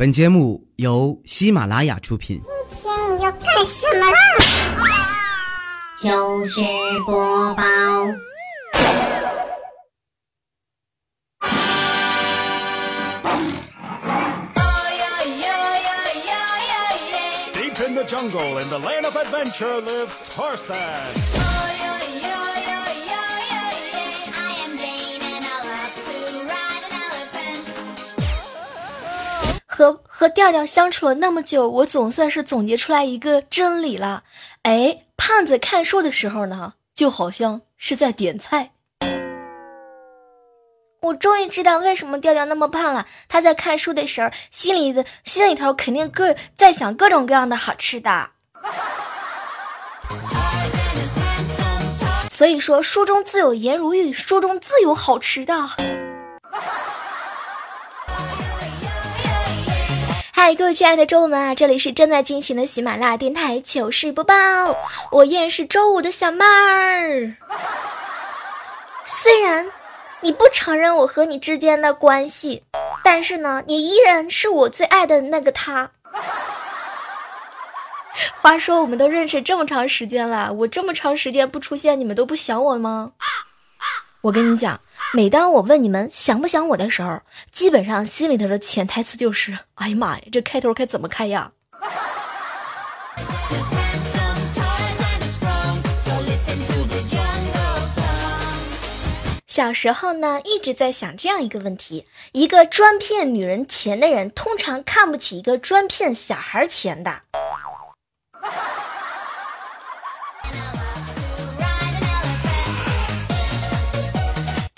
本节目由喜马拉雅出品。今天你要干什么啦？糗事播报。Deep in the jungle, in the land of adventure, lives Tarzan. 和和调调相处了那么久，我总算是总结出来一个真理了。哎，胖子看书的时候呢，就好像是在点菜。我终于知道为什么调调那么胖了。他在看书的时候，心里的心里头肯定各在想各种各样的好吃的。所以说，书中自有颜如玉，书中自有好吃的。嗨，各位亲爱的周五们啊，这里是正在进行的喜马拉雅电台糗事播报，我依然是周五的小妹儿。虽然你不承认我和你之间的关系，但是呢，你依然是我最爱的那个他。话说，我们都认识这么长时间了，我这么长时间不出现，你们都不想我吗？我跟你讲，每当我问你们想不想我的时候，基本上心里头的潜台词就是：哎呀妈呀，这开头该怎么开呀？小时候呢，一直在想这样一个问题：一个专骗女人钱的人，通常看不起一个专骗小孩钱的。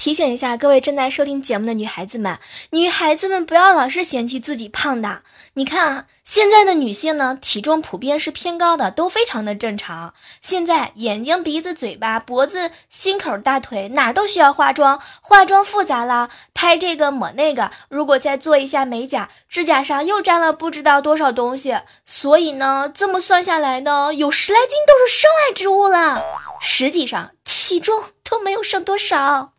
提醒一下各位正在收听节目的女孩子们，女孩子们不要老是嫌弃自己胖的。你看啊，现在的女性呢，体重普遍是偏高的，都非常的正常。现在眼睛、鼻子、嘴巴、脖子、心口、大腿哪儿都需要化妆，化妆复杂了，拍这个抹那个，如果再做一下美甲，指甲上又沾了不知道多少东西。所以呢，这么算下来呢，有十来斤都是身外之物了。实际上体重都没有剩多少。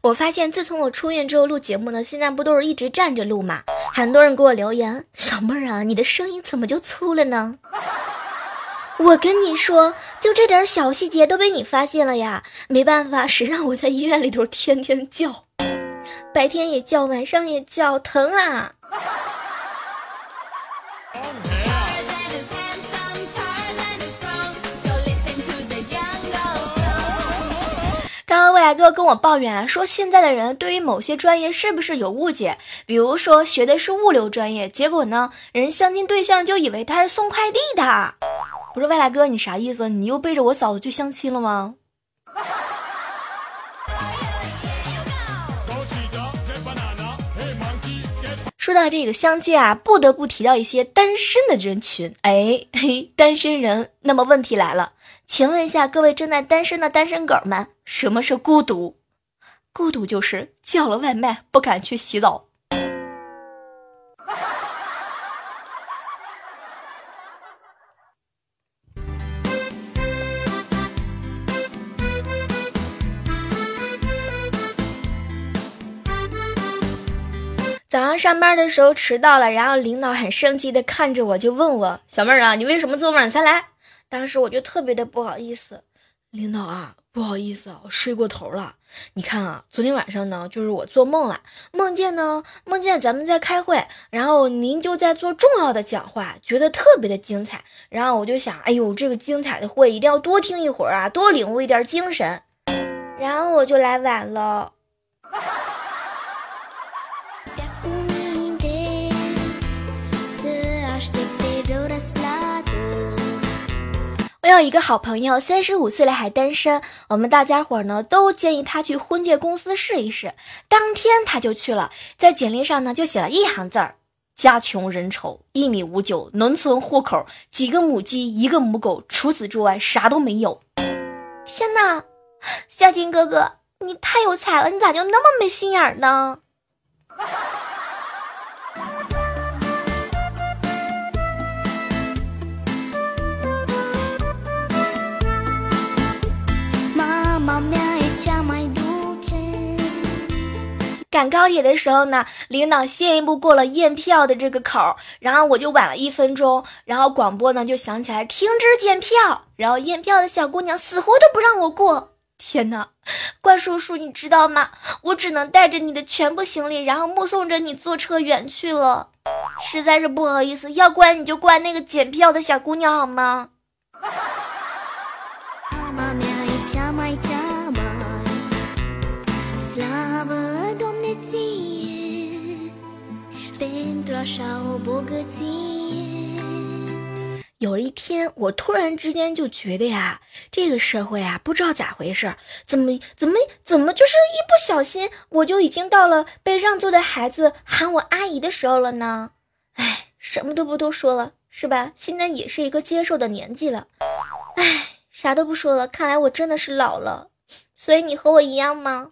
我发现，自从我出院之后录节目呢，现在不都是一直站着录嘛？很多人给我留言：“小妹儿啊，你的声音怎么就粗了呢？”我跟你说，就这点小细节都被你发现了呀！没办法，谁让我在医院里头天天叫，白天也叫，晚上也叫，疼啊！刚刚未来哥跟我抱怨说，现在的人对于某些专业是不是有误解？比如说学的是物流专业，结果呢，人相亲对象就以为他是送快递的。我说未来哥，你啥意思？你又背着我嫂子去相亲了吗？说到这个相亲啊，不得不提到一些单身的人群。哎嘿，单身人，那么问题来了，请问一下各位正在单身的单身狗们，什么是孤独？孤独就是叫了外卖不敢去洗澡。早上上班的时候迟到了，然后领导很生气的看着我，就问我：“小妹儿啊，你为什么这么晚才来？”当时我就特别的不好意思，领导啊，不好意思啊，我睡过头了。你看啊，昨天晚上呢，就是我做梦了，梦见呢，梦见咱们在开会，然后您就在做重要的讲话，觉得特别的精彩。然后我就想，哎呦，这个精彩的会一定要多听一会儿啊，多领悟一点精神。然后我就来晚了。我有一个好朋友，三十五岁了还单身。我们大家伙呢都建议他去婚介公司试一试。当天他就去了，在简历上呢就写了一行字儿：家穷人丑，一米五九，农村户口，几个母鸡，一个母狗，除此之外啥都没有。天哪，夏金哥哥，你太有才了，你咋就那么没心眼儿呢？赶高铁的时候呢，领导先一步过了验票的这个口，然后我就晚了一分钟，然后广播呢就响起来停止检票，然后验票的小姑娘死活都不让我过。天哪，怪叔叔，你知道吗？我只能带着你的全部行李，然后目送着你坐车远去了，实在是不好意思。要怪你就怪那个检票的小姑娘好吗？Pentru așa o bogăție 有一天，我突然之间就觉得呀，这个社会啊，不知道咋回事，怎么怎么怎么，就是一不小心，我就已经到了被让座的孩子喊我阿姨的时候了呢。哎，什么都不多说了，是吧？现在也是一个接受的年纪了。哎，啥都不说了，看来我真的是老了。所以你和我一样吗？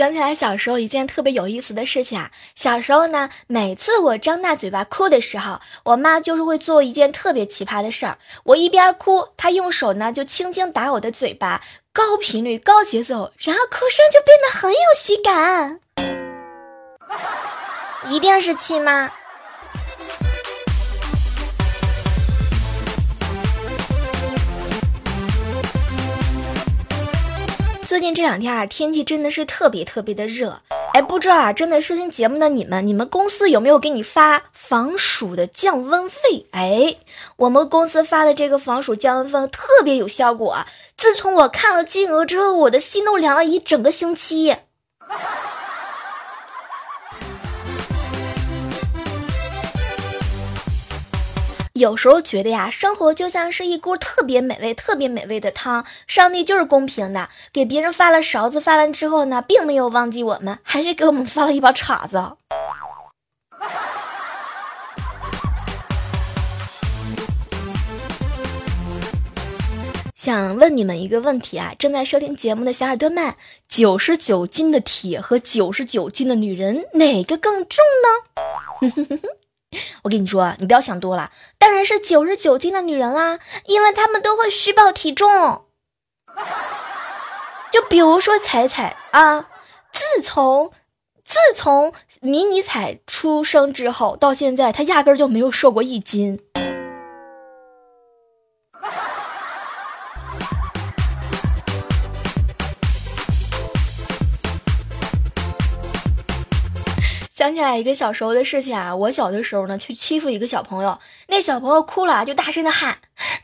想起来小时候一件特别有意思的事情啊，小时候呢，每次我张大嘴巴哭的时候，我妈就是会做一件特别奇葩的事儿。我一边哭，她用手呢就轻轻打我的嘴巴，高频率、高节奏，然后哭声就变得很有喜感。一定是亲妈？最近这两天啊，天气真的是特别特别的热。哎，不知道啊，正在收听节目的你们，你们公司有没有给你发防暑的降温费？哎，我们公司发的这个防暑降温费特别有效果！自从我看了金额之后，我的心都凉了一整个星期。有时候觉得呀，生活就像是一锅特别美味、特别美味的汤。上帝就是公平的，给别人发了勺子，发完之后呢，并没有忘记我们，还是给我们发了一把叉子。想问你们一个问题啊，正在收听节目的小耳朵们，九十九斤的铁和九十九斤的女人，哪个更重呢？我跟你说，你不要想多了，当然是九十九斤的女人啦，因为她们都会虚报体重。就比如说彩彩啊，自从自从迷你彩出生之后到现在，她压根儿就没有瘦过一斤。想起来一个小时候的事情啊，我小的时候呢，去欺负一个小朋友，那小朋友哭了，就大声的喊：“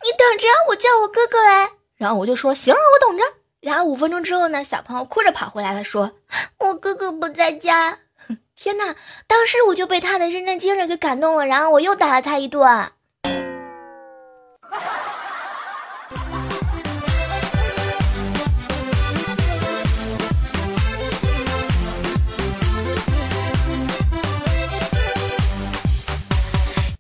你等着，我叫我哥哥来。”然后我就说：“行，我等着。”然后五分钟之后呢，小朋友哭着跑回来了，说：“我哥哥不在家。”天哪！当时我就被他的认真精神给感动了，然后我又打了他一顿。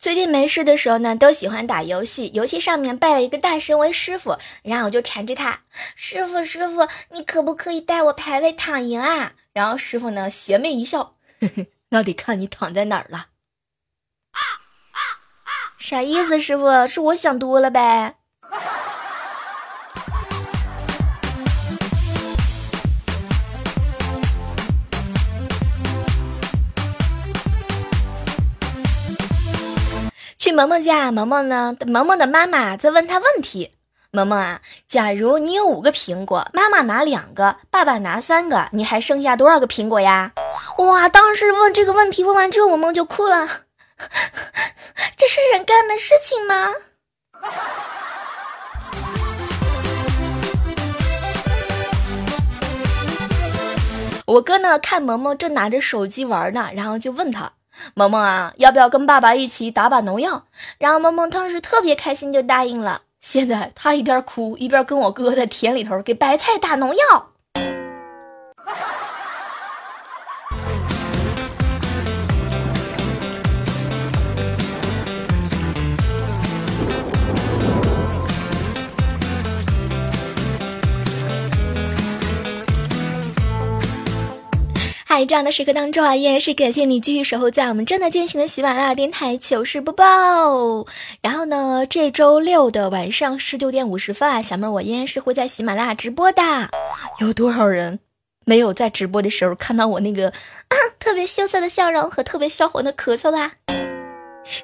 最近没事的时候呢，都喜欢打游戏。游戏上面拜了一个大神为师傅，然后我就缠着他：“师傅，师傅，你可不可以带我排位躺赢啊？”然后师傅呢邪魅一笑：“，那得看你躺在哪儿了。”啥意思，师傅？是我想多了呗？去萌萌家，萌萌呢？萌萌的妈妈在问他问题。萌萌啊，假如你有五个苹果，妈妈拿两个，爸爸拿三个，你还剩下多少个苹果呀？哇！当时问这个问题，问完之后，萌萌就哭了。这是人干的事情吗？我哥呢，看萌萌正拿着手机玩呢，然后就问他：“萌萌啊，要不要跟爸爸一起打把农药？”然后萌萌当时特别开心，就答应了。现在他一边哭一边跟我哥在田里头给白菜打农药。在，这样的时刻当中啊，依然是感谢你继续守候在我们正在进行的喜马拉雅电台糗事播报。然后呢，这周六的晚上十九点五十分啊，小妹儿我依然是会在喜马拉雅直播的。有多少人没有在直播的时候看到我那个啊特别羞涩的笑容和特别销魂的咳嗽啦？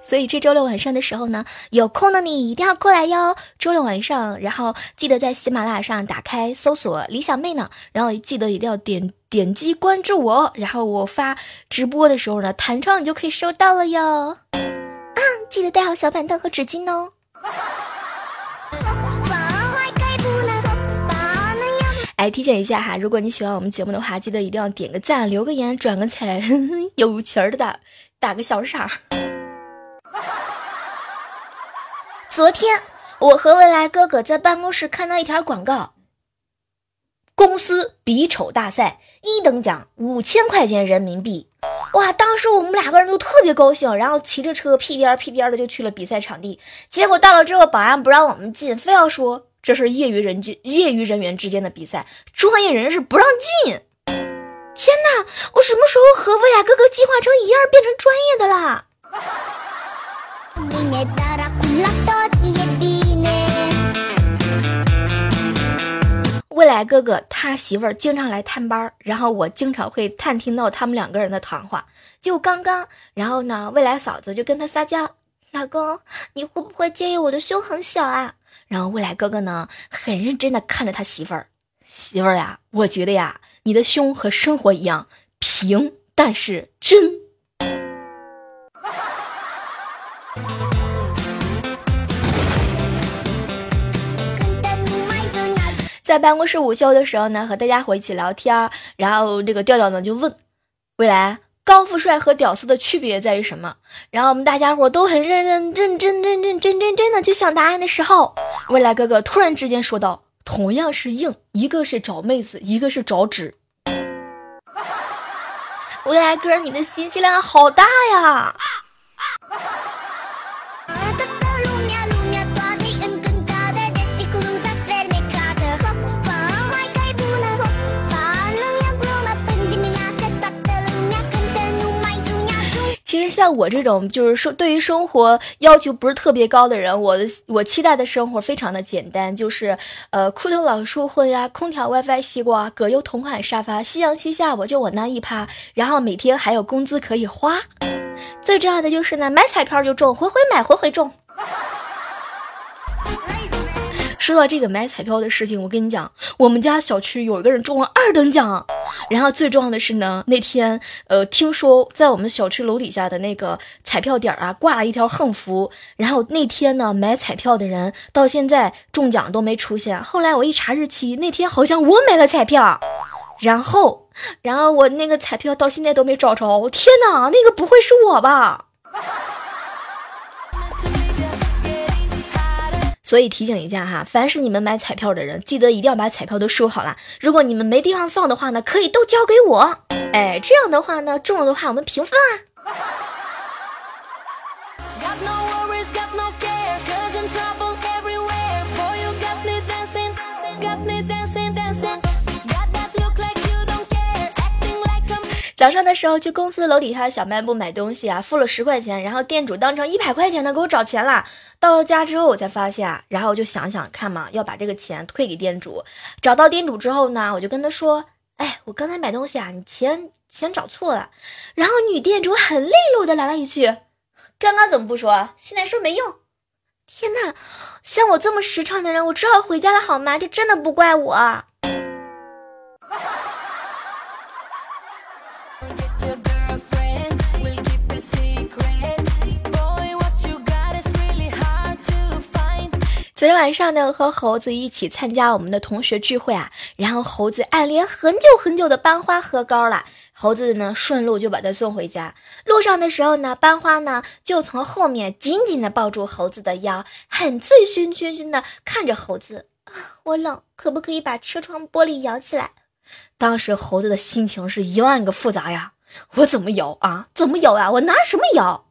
所以这周六晚上的时候呢，有空的你一定要过来哟。周六晚上，然后记得在喜马拉雅上打开搜索“李小妹”呢，然后记得一定要点点击关注我，然后我发直播的时候呢，弹窗你就可以收到了哟。啊，记得带好小板凳和纸巾哦。哎，提醒一下哈，如果你喜欢我们节目的话，记得一定要点个赞、留个言、转个彩，有钱儿的打打个小赏。昨天我和未来哥哥在办公室看到一条广告，公司比丑大赛一等奖五千块钱人民币，哇！当时我们两个人都特别高兴，然后骑着车屁颠屁颠的就去了比赛场地。结果到了之后，保安不让我们进，非要说这是业余人之业余人员之间的比赛，专业人士不让进。天哪！我什么时候和未来哥哥进化成一样，变成专业的啦？未来哥哥他媳妇儿经常来探班，然后我经常会探听到他们两个人的谈话。就刚刚，然后呢，未来嫂子就跟他撒娇：“老公，你会不会介意我的胸很小啊？”然后未来哥哥呢，很认真的看着他媳妇儿：“媳妇儿呀，我觉得呀，你的胸和生活一样平，但是真。”在办公室午休的时候呢，和大家伙一起聊天，然后这个调调呢就问未来高富帅和屌丝的区别在于什么？然后我们大家伙都很认认认真认认真真真的去想答案的时候，未来哥哥突然之间说道：“同样是硬，一个是找妹子，一个是找纸。”未来哥，你的信息量好大呀！其实像我这种就是说对于生活要求不是特别高的人，我的我期待的生活非常的简单，就是呃枯藤老树昏呀，空调 WiFi 西瓜，葛优同款沙发，夕阳西下我就往那一趴，然后每天还有工资可以花，最重要的就是呢买彩票就中，回回买回回中。说到这个买彩票的事情，我跟你讲，我们家小区有一个人中了二等奖，然后最重要的是呢，那天呃，听说在我们小区楼底下的那个彩票点啊挂了一条横幅，然后那天呢买彩票的人到现在中奖都没出现。后来我一查日期，那天好像我买了彩票，然后然后我那个彩票到现在都没找着。天哪，那个不会是我吧？所以提醒一下哈，凡是你们买彩票的人，记得一定要把彩票都收好了。如果你们没地方放的话呢，可以都交给我。哎，这样的话呢，中了的话我们平分啊。早上的时候去公司楼底下的小卖部买东西啊，付了十块钱，然后店主当成一百块钱的给我找钱了。到了家之后，我才发现啊，然后我就想想看嘛，要把这个钱退给店主。找到店主之后呢，我就跟他说：“哎，我刚才买东西啊，你钱钱找错了。”然后女店主很利落的来了一句：“刚刚怎么不说？现在说没用。”天呐，像我这么实诚的人，我只好回家了好吗？这真的不怪我。昨天晚上呢，和猴子一起参加我们的同学聚会啊，然后猴子暗恋很久很久的班花喝高了，猴子呢顺路就把他送回家。路上的时候呢，班花呢就从后面紧紧的抱住猴子的腰，很醉醺醺醺的看着猴子啊，我冷，可不可以把车窗玻璃摇起来？当时猴子的心情是一万个复杂呀，我怎么摇啊？怎么摇啊？我拿什么摇？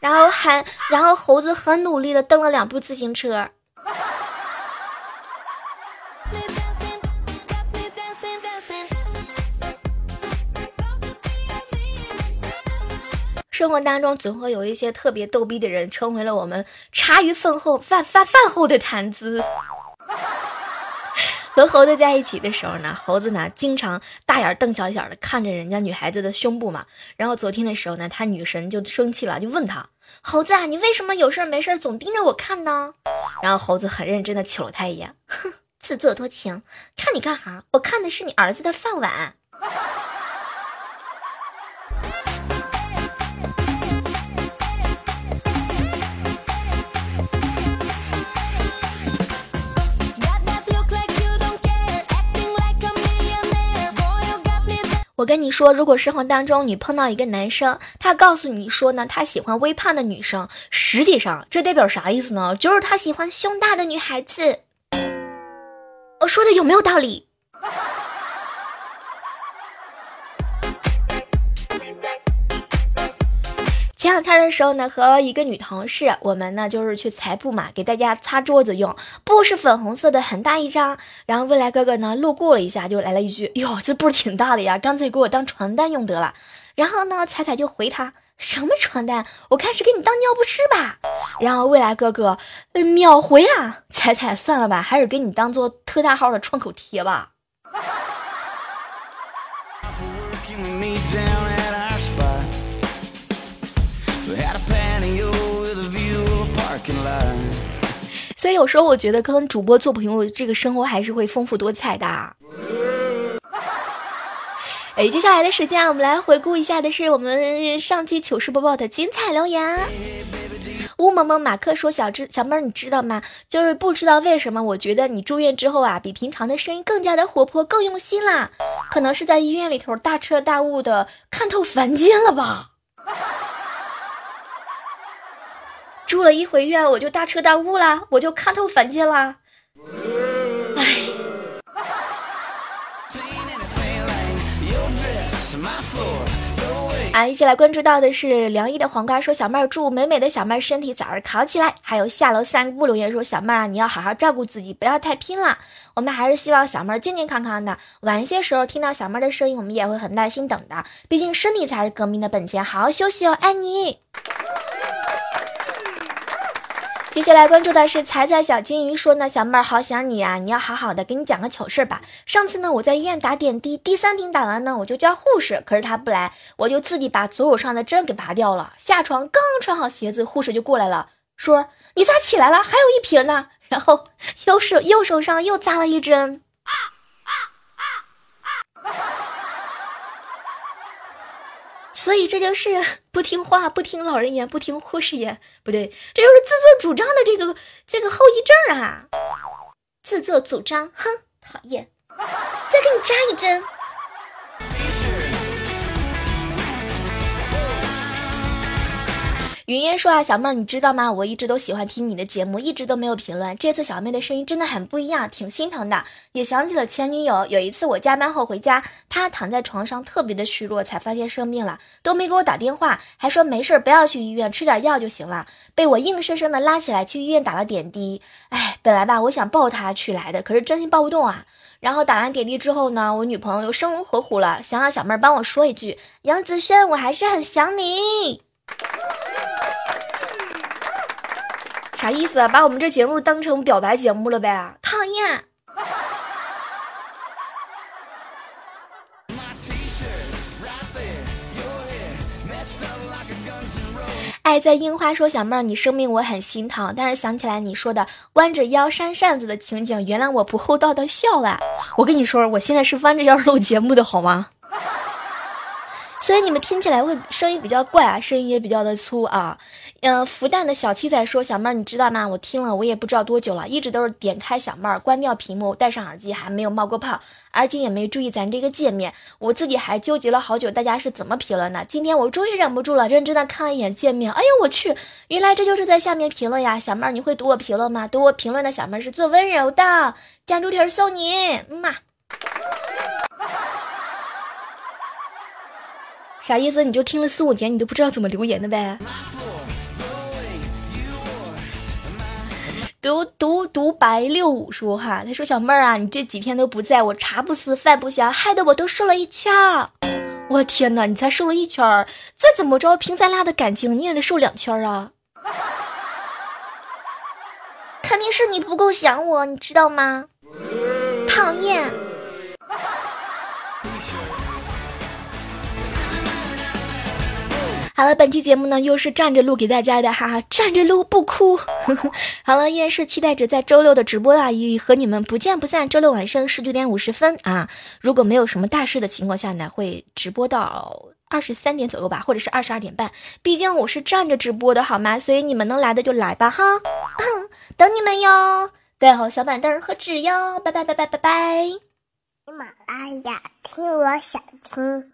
然后还，然后猴子很努力的蹬了两步自行车。生活当中总会有一些特别逗逼的人，成为了我们茶余饭后饭饭饭后的谈资。和猴子在一起的时候呢，猴子呢经常大眼瞪小眼的看着人家女孩子的胸部嘛。然后昨天的时候呢，他女神就生气了，就问他：“猴子啊，你为什么有事没事总盯着我看呢？”然后猴子很认真的瞅了他一眼，哼，自作多情，看你干哈？我看的是你儿子的饭碗。我跟你说，如果生活当中你碰到一个男生，他告诉你说呢，他喜欢微胖的女生，实际上这代表啥意思呢？就是他喜欢胸大的女孩子。我说的有没有道理？前两天的时候呢，和一个女同事，我们呢就是去裁布嘛，给大家擦桌子用。布是粉红色的，很大一张。然后未来哥哥呢路过了一下，就来了一句：“ 哟，这布挺大的呀，干脆给我当床单用得了。”然后呢，彩彩就回他：“什么床单？我看是给你当尿不湿吧。”然后未来哥哥秒回啊：“彩彩，算了吧，还是给你当做特大号的创口贴吧。”所以有时候我觉得跟主播做朋友，这个生活还是会丰富多彩的。哎，接下来的时间啊，我们来回顾一下的是我们上期糗事播报的精彩留言。乌蒙蒙马克说：“小知小妹儿，你知道吗？就是不知道为什么，我觉得你住院之后啊，比平常的声音更加的活泼，更用心啦。可能是在医院里头大彻大悟的看透凡间了吧。”住了一回院，我就大彻大悟啦，我就看透凡间啦。唉，啊，一起来关注到的是凉意的黄瓜说：“小妹儿祝美美的小妹身体早日好起来。”还有下楼散步留言说：“小妹儿啊，你要好好照顾自己，不要太拼了。我们还是希望小妹儿健健康康的。晚一些时候听到小妹儿的声音，我们也会很耐心等的。毕竟身体才是革命的本钱，好好休息哦，爱你。”继续来关注的是彩彩小金鱼说呢，小妹儿好想你啊，你要好好的，给你讲个糗事吧。上次呢，我在医院打点滴，第三瓶打完呢，我就叫护士，可是他不来，我就自己把左手上的针给拔掉了。下床刚穿好鞋子，护士就过来了，说你咋起来了？还有一瓶呢。然后右手右手上又扎了一针。啊啊啊啊所以这就是不听话、不听老人言、不听护士言，不对，这就是自作主张的这个这个后遗症啊！自作主张，哼，讨厌！再给你扎一针。云烟说啊，小妹儿，你知道吗？我一直都喜欢听你的节目，一直都没有评论。这次小妹的声音真的很不一样，挺心疼的。也想起了前女友，有一次我加班后回家，她躺在床上特别的虚弱，才发现生病了，都没给我打电话，还说没事，不要去医院，吃点药就行了。被我硬生生的拉起来去医院打了点滴。哎，本来吧，我想抱她去来的，可是真心抱不动啊。然后打完点滴之后呢，我女朋友又生龙活虎了，想让小妹儿帮我说一句：杨子轩，我还是很想你。啥意思啊？把我们这节目当成表白节目了呗？讨厌！爱在樱花说：“小妹儿，你生病我很心疼，但是想起来你说的弯着腰扇扇子的情景，原谅我不厚道的笑了。我跟你说，我现在是弯着腰录节目的好吗？所以你们听起来会声音比较怪啊，声音也比较的粗啊。嗯，福蛋的小七仔说：“小妹儿，你知道吗？我听了我也不知道多久了，一直都是点开小妹儿，关掉屏幕，戴上耳机，还没有冒过泡，而且也没注意咱这个界面。我自己还纠结了好久，大家是怎么评论的？今天我终于忍不住了，认真的看了一眼界面。哎呦我去，原来这就是在下面评论呀！小妹儿，你会读我评论吗？读我评论的小妹儿是最温柔的，酱猪蹄儿送你，嗯嘛。”啥意思？你就听了四五年，你都不知道怎么留言的呗？读读读白六五说哈，他说小妹儿啊，你这几天都不在，我茶不思饭不香，害得我都瘦了一圈儿。我天哪，你才瘦了一圈儿，再怎么着，凭咱俩的感情，你也得瘦两圈儿啊！肯定是你不够想我，你知道吗？讨厌。好了，本期节目呢又是站着录给大家的，哈哈，站着录不哭。好了，依然是期待着在周六的直播啊，也和你们不见不散。周六晚上十九点五十分啊，如果没有什么大事的情况下呢，会直播到二十三点左右吧，或者是二十二点半。毕竟我是站着直播的好吗？所以你们能来的就来吧哈，等你们哟。带好小板凳和纸哟，拜拜拜拜拜拜。喜马拉雅，听我想听。